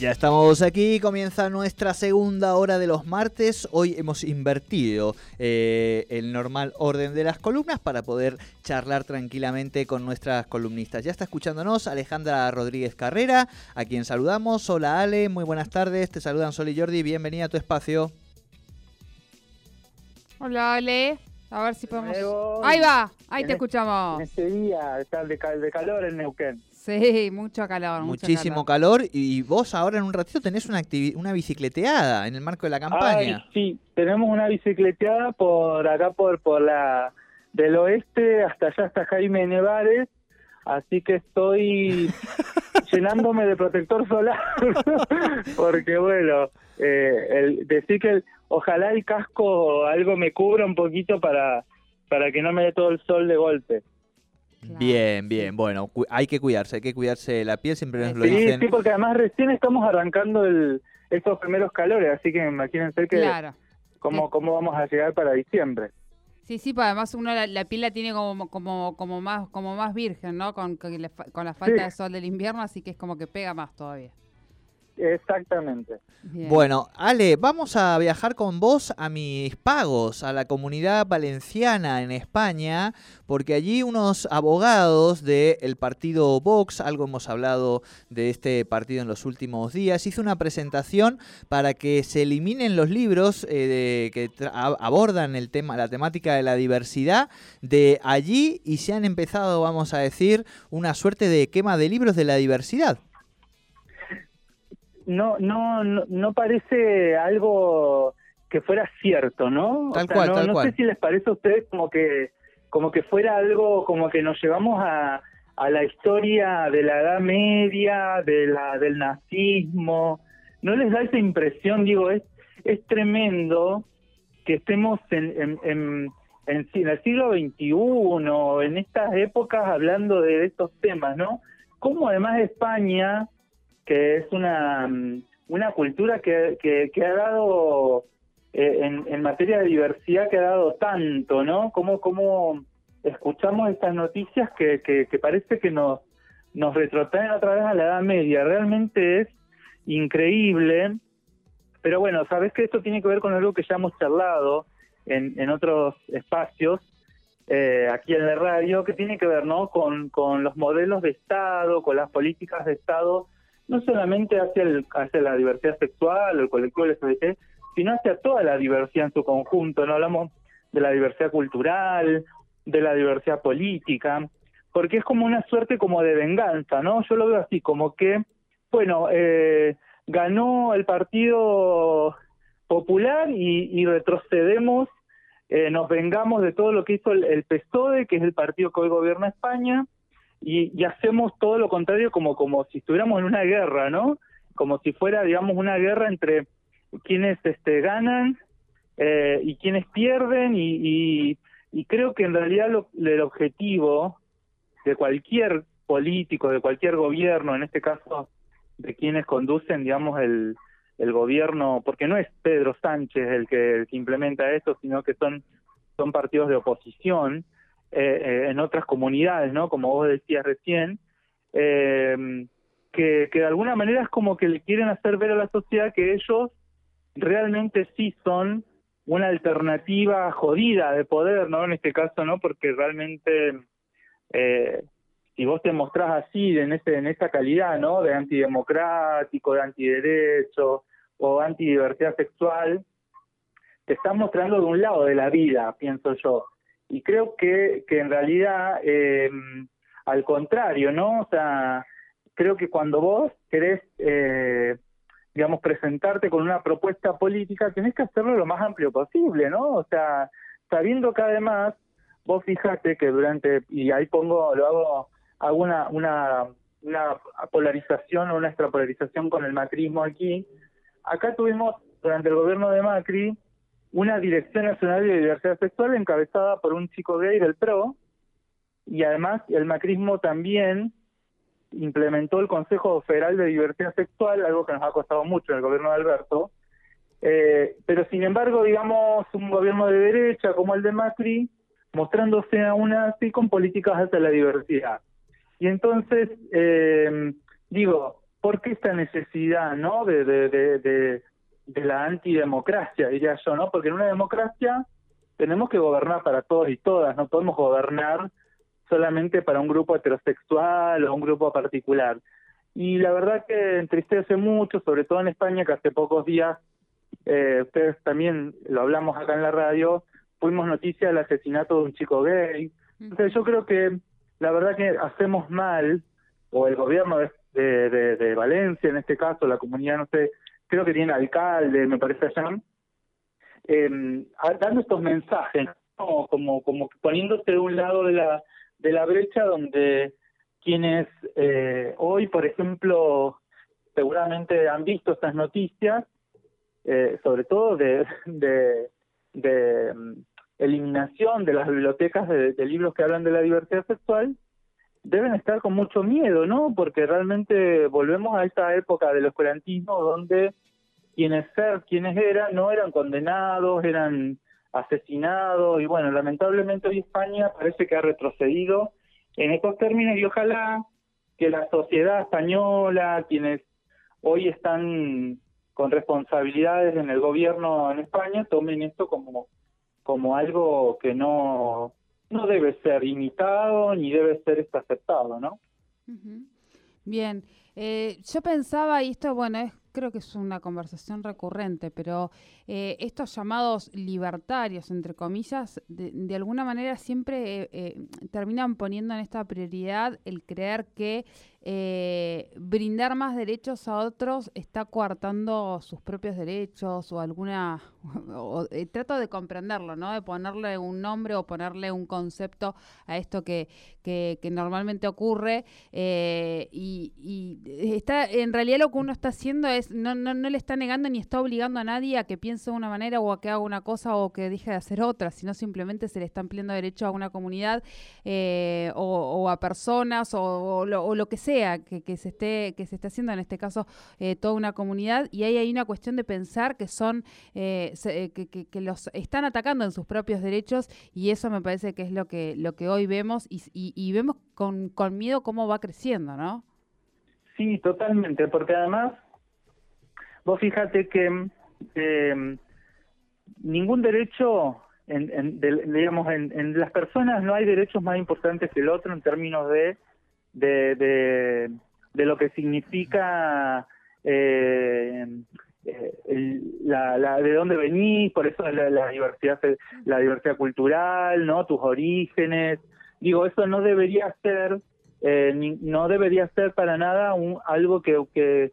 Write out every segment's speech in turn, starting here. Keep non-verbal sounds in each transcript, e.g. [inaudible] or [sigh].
Ya estamos aquí, comienza nuestra segunda hora de los martes. Hoy hemos invertido eh, el normal orden de las columnas para poder charlar tranquilamente con nuestras columnistas. Ya está escuchándonos Alejandra Rodríguez Carrera, a quien saludamos. Hola Ale, muy buenas tardes. Te saludan Sol y Jordi, bienvenida a tu espacio. Hola Ale, a ver si podemos... Ahí va, ahí te escuchamos. En este día de, de calor en Neuquén. Sí, mucho calor. Muchísimo calor. Y vos ahora en un ratito tenés una, una bicicleteada en el marco de la campaña. sí, tenemos una bicicleteada por acá, por, por la del oeste hasta allá, hasta Jaime Nevares. Así que estoy [laughs] llenándome de protector solar. [laughs] porque bueno, eh, el, decir que ojalá el casco algo me cubra un poquito para, para que no me dé todo el sol de golpe. Bien, bien. Bueno, hay que cuidarse, hay que cuidarse la piel, siempre nos lo dicen. Sí, porque además recién estamos arrancando el, estos primeros calores, así que imagínense que cómo, cómo vamos a llegar para diciembre. Sí, sí, pues además uno la, piel la tiene como como como más como más virgen, ¿no? Con, con, la falta de sol del invierno, así que es como que pega más todavía. Exactamente. Bueno, Ale, vamos a viajar con vos a mis pagos, a la comunidad valenciana en España, porque allí unos abogados del partido Vox, algo hemos hablado de este partido en los últimos días, hizo una presentación para que se eliminen los libros eh, que abordan el tema, la temática de la diversidad de allí y se han empezado, vamos a decir, una suerte de quema de libros de la diversidad no, no, no, parece algo que fuera cierto, ¿no? Tal cual, no, no sé si les parece a ustedes como que, como que fuera algo, como que nos llevamos a, a la historia de la Edad Media, de la, del nazismo. ¿No les da esa impresión? Digo, es, es tremendo que estemos en, en, en, en, el siglo XXI, en estas épocas, hablando de estos temas, ¿no? Como además España que es una, mm, una cultura que, que, ha dado, eh, en, en, materia de diversidad, que ha dado tanto, ¿no? Como, como escuchamos estas noticias que, que, parece que nos, nos retrotraen otra vez a la Edad Media. Realmente es increíble. Pero bueno, sabes que esto tiene que ver con algo que ya hemos charlado en, en otros espacios, eh, aquí en la radio, que tiene que ver ¿no? con, con los modelos de Estado, con las políticas de Estado no solamente hacia, el, hacia la diversidad sexual el colectivo LGBT, sino hacia toda la diversidad en su conjunto. No hablamos de la diversidad cultural, de la diversidad política, porque es como una suerte como de venganza, ¿no? Yo lo veo así, como que, bueno, eh, ganó el Partido Popular y, retrocedemos, eh, nos vengamos de todo lo que hizo el, el PSOE, que es el partido que hoy gobierna España, y, hacemos todo lo contrario como, como si estuviéramos en una guerra, ¿no? Como si fuera, digamos, una guerra entre quienes este, ganan eh, y quienes pierden y, y, creo que en realidad lo, el objetivo de cualquier político, de cualquier gobierno, en este caso de quienes conducen, digamos, el, el gobierno, porque no es Pedro Sánchez el que, implementa esto, sino que son, son partidos de oposición, eh, en otras comunidades, ¿no? Como vos decías recién, eh, que, que de alguna manera es como que le quieren hacer ver a la sociedad que ellos realmente sí son una alternativa jodida de poder, ¿no? En este caso, ¿no? Porque realmente eh, si vos te mostrás así, en ese en esa calidad, ¿no? De antidemocrático, de antiderecho o antidiversidad sexual, te estás mostrando de un lado de la vida, pienso yo y creo que, que en realidad, eh, al contrario, ¿no? O sea, creo que cuando vos querés, eh, digamos, presentarte con una propuesta política, tenés que hacerlo lo más amplio posible, ¿no? O sea, sabiendo que además, vos fijate que durante, y ahí pongo, lo hago, hago una, una, una polarización o una extrapolarización con el macrismo aquí, acá tuvimos, durante el gobierno de Macri, una Dirección Nacional de Diversidad Sexual encabezada por un chico gay del PRO, y además el macrismo también implementó el Consejo Federal de Diversidad Sexual, algo que nos ha costado mucho en el gobierno de Alberto, eh, pero sin embargo, digamos, un gobierno de derecha como el de Macri, mostrándose aún así con políticas hacia la diversidad. Y entonces, eh, digo, ¿por qué esta necesidad no de, la antidemocracia, diría yo, ¿no? Porque en una democracia tenemos que gobernar para todos y todas, no podemos gobernar solamente para un grupo heterosexual o un grupo particular. Y la verdad que entristece mucho, sobre todo en España, que hace pocos días, eh, ustedes también lo hablamos acá en la radio, fuimos noticia del asesinato de un chico gay. Entonces yo creo que la verdad que hacemos mal, o el gobierno de, de, de, Valencia en este caso, la comunidad, no sé, creo que tiene alcalde, me parece allá, eh, dando estos mensajes, como, como, poniéndose de un lado de la, de la brecha donde quienes eh, hoy, por ejemplo, seguramente han visto estas noticias, eh, sobre todo de, de, mm, eliminación de las bibliotecas de, libros que hablan de la diversidad sexual, deben estar con mucho miedo, ¿no? Porque realmente volvemos a esta época del oscurantismo donde quienes ser, quienes eran, no eran condenados, eran asesinados y bueno, lamentablemente hoy España parece que ha retrocedido en estos términos y ojalá que la sociedad española, quienes hoy están con responsabilidades en el gobierno en España, tomen esto como como algo que no, no debe ser imitado ni debe ser aceptado, ¿no? Bien, eh, yo pensaba, y esto, bueno, es creo que es una conversación recurrente, pero eh, estos llamados libertarios, entre comillas, de, alguna manera siempre eh, eh, terminan poniendo en esta prioridad el creer que brindar más derechos a otros está coartando sus propios derechos o alguna... [laughs] trato de comprenderlo, ¿no? De ponerle un nombre o ponerle un concepto a esto que, que, normalmente ocurre y, y está en realidad lo que uno está haciendo es no, no, no le está negando ni está obligando a nadie a que piense de una manera o a que haga una cosa o que deje de hacer otra, sino simplemente se le está ampliando derecho a una comunidad eh, o, a personas o, lo, que sea que, se esté que se esté haciendo en este caso eh, toda una comunidad y ahí hay una cuestión de pensar que son eh, que, los están atacando en sus propios derechos y eso me parece que es lo que lo que hoy vemos y, y vemos con, con miedo cómo va creciendo, ¿no? Sí, totalmente, porque además Vos fíjate que eh, ningún derecho, en, digamos, en, las personas no hay derechos más importantes que el otro en términos de, de, de, lo que significa eh, eh la, de dónde venís, por eso la, la, diversidad la diversidad cultural, no tus orígenes. Digo, eso no debería ser eh, no debería ser para nada un, algo que, que,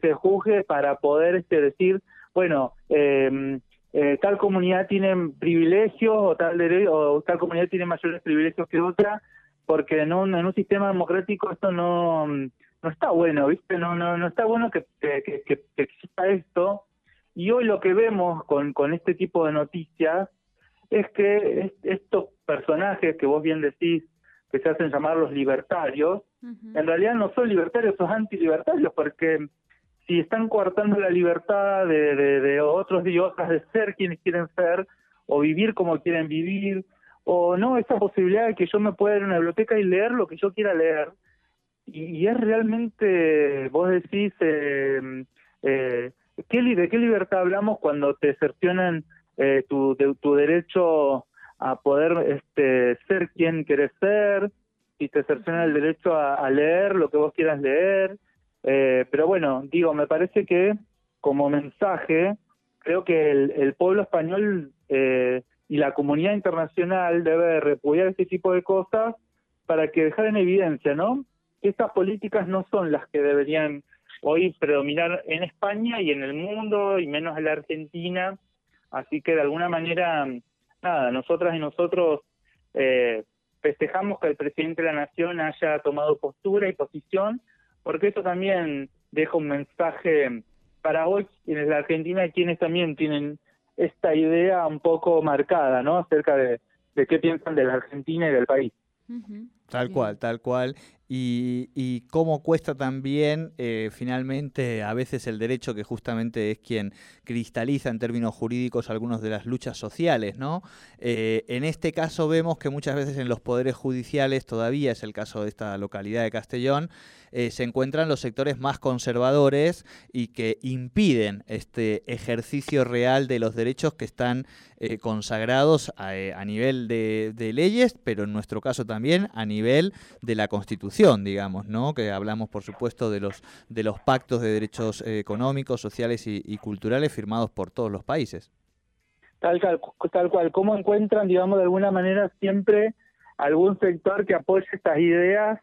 se juzgue para poder este, decir, bueno, em, eh, tal comunidad tiene privilegios o tal, o tal comunidad tiene mayores privilegios que otra, porque en un, en un sistema democrático esto no, no está bueno, ¿viste? No, no, no está bueno que, que, que, exista esto. Y hoy lo que vemos con, con este tipo de noticias es que estos personajes que vos bien decís, que se hacen llamar los libertarios, en realidad no son libertarios, son antilibertarios, porque si están coartando la libertad de, de, otros y otras de ser quienes quieren ser o vivir como quieren vivir o no esa posibilidad de que yo me pueda ir a una biblioteca y leer lo que yo quiera leer. Y, es realmente vos decís eh, eh, ¿qué, de qué libertad hablamos cuando te cercionan eh, tu, tu derecho a poder este, ser quien quieres ser y te cercionan el derecho a leer lo que vos quieras leer. Eh, pero bueno, digo, me parece que como mensaje, creo que el, pueblo español eh, y la comunidad internacional debe repudiar este tipo de cosas para que dejar en evidencia, ¿no? Que estas políticas no son las que deberían hoy predominar en España y en el mundo, y menos en la Argentina. Así que de alguna manera, nada, nosotras y nosotros eh, festejamos que el presidente de la Nación haya tomado postura y posición porque eso también deja un mensaje para hoy en la Argentina y quienes también tienen esta idea un poco marcada, ¿no? Acerca de, qué piensan de la Argentina y del país. Tal cual, tal cual. y, cómo cuesta también eh, finalmente a veces el derecho que justamente es quien cristaliza en términos jurídicos algunas de las luchas sociales, ¿no? Eh, en este caso vemos que muchas veces en los poderes judiciales, todavía es el caso de esta localidad de Castellón, eh, se encuentran los sectores más conservadores y que impiden este ejercicio real de los derechos que están consagrados a, nivel de, leyes, pero en nuestro caso también a nivel de la Constitución, digamos, ¿no? Que hablamos, por supuesto, de los de los pactos de derechos económicos, sociales y, culturales firmados por todos los países. Tal, tal cual, ¿cómo encuentran, digamos, de alguna manera siempre algún sector que apoye estas ideas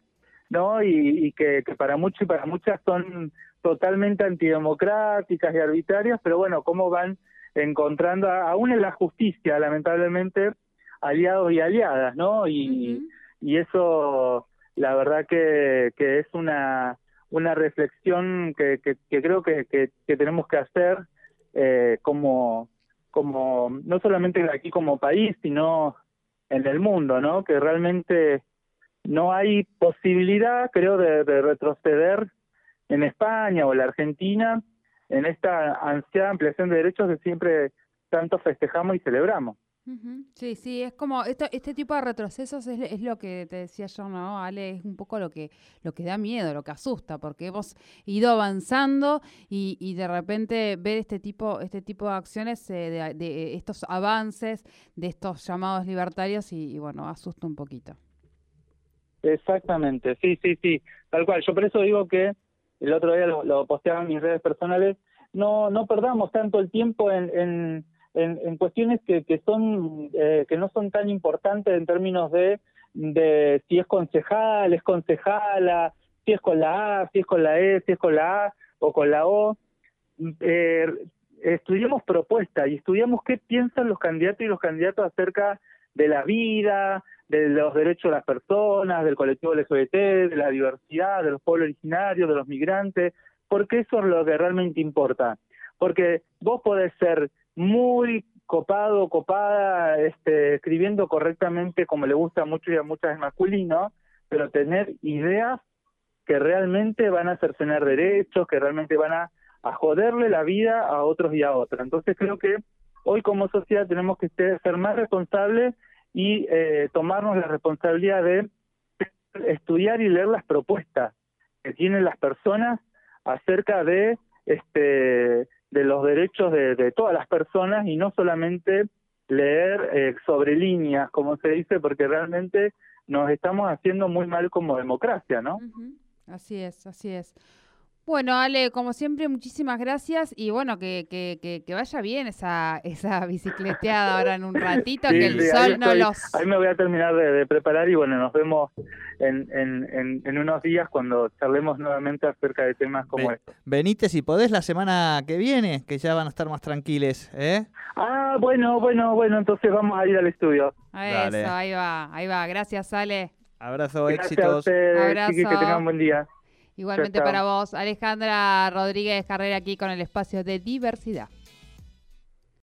¿no? Y, que, para muchos y para muchas son totalmente antidemocráticas y arbitrarias, pero bueno, cómo van encontrando, aún en la justicia, lamentablemente, aliados y aliadas, ¿no? Y, y eso, la verdad que, es una, una reflexión que, que, creo que, que, tenemos que hacer eh, como, como, no solamente aquí como país, sino en el mundo, ¿no? Que realmente no hay posibilidad, creo, de, retroceder en España o la Argentina en esta ansiada ampliación de derechos que siempre tanto festejamos y celebramos. Sí, sí, es como esto, este tipo de retrocesos es, lo que te decía yo, ¿no, Ale? Es un poco lo que, lo que da miedo, lo que asusta, porque hemos ido avanzando y, y de repente ver este tipo, este tipo de acciones, eh, de, estos avances, de estos llamados libertarios y, y bueno, asusta un poquito. Exactamente, sí, sí, sí, tal cual. Yo por eso digo que el otro día lo, posteaba en mis redes personales, no no perdamos tanto el tiempo en, en, en, cuestiones que, que son eh, que no son tan importantes en términos de, de si es concejal, es concejala, si es con la A, si es con la E, si es con la A o con la O. Eh, estudiamos propuestas y estudiamos qué piensan los candidatos y los candidatos acerca de la vida, de los derechos de las personas, del colectivo LGBT, de la diversidad, de los pueblos originarios, de los migrantes, porque eso es lo que realmente importa. Porque vos podés ser muy copado, copada, este, escribiendo correctamente como le gusta mucho y a muchas es masculino, pero tener ideas que realmente van a cercenar derechos, que realmente van a, a joderle la vida a otros y a otras. Entonces creo que hoy como sociedad tenemos que ser más responsables y eh, tomarnos la responsabilidad de estudiar y leer las propuestas que tienen las personas acerca de este de los derechos de, todas las personas y no solamente leer eh, sobre líneas, como se dice, porque realmente nos estamos haciendo muy mal como democracia, ¿no? Así es, así es. Bueno, Ale, como siempre, muchísimas gracias y bueno, que, que, que, vaya bien esa, esa bicicleteada ahora en un ratito, que el sol no los... Ahí me voy a terminar de, preparar y bueno, nos vemos en, en, en, unos días cuando charlemos nuevamente acerca de temas como estos. Venite si podés la semana que viene, que ya van a estar más tranquiles, ¿eh? Ah, bueno, bueno, bueno, entonces vamos a ir al estudio. Eso, ahí va, ahí va. Gracias, Ale. Abrazo, éxitos. A que tengan buen día. Igualmente para vos, Alejandra Rodríguez Carrera aquí con el espacio de diversidad.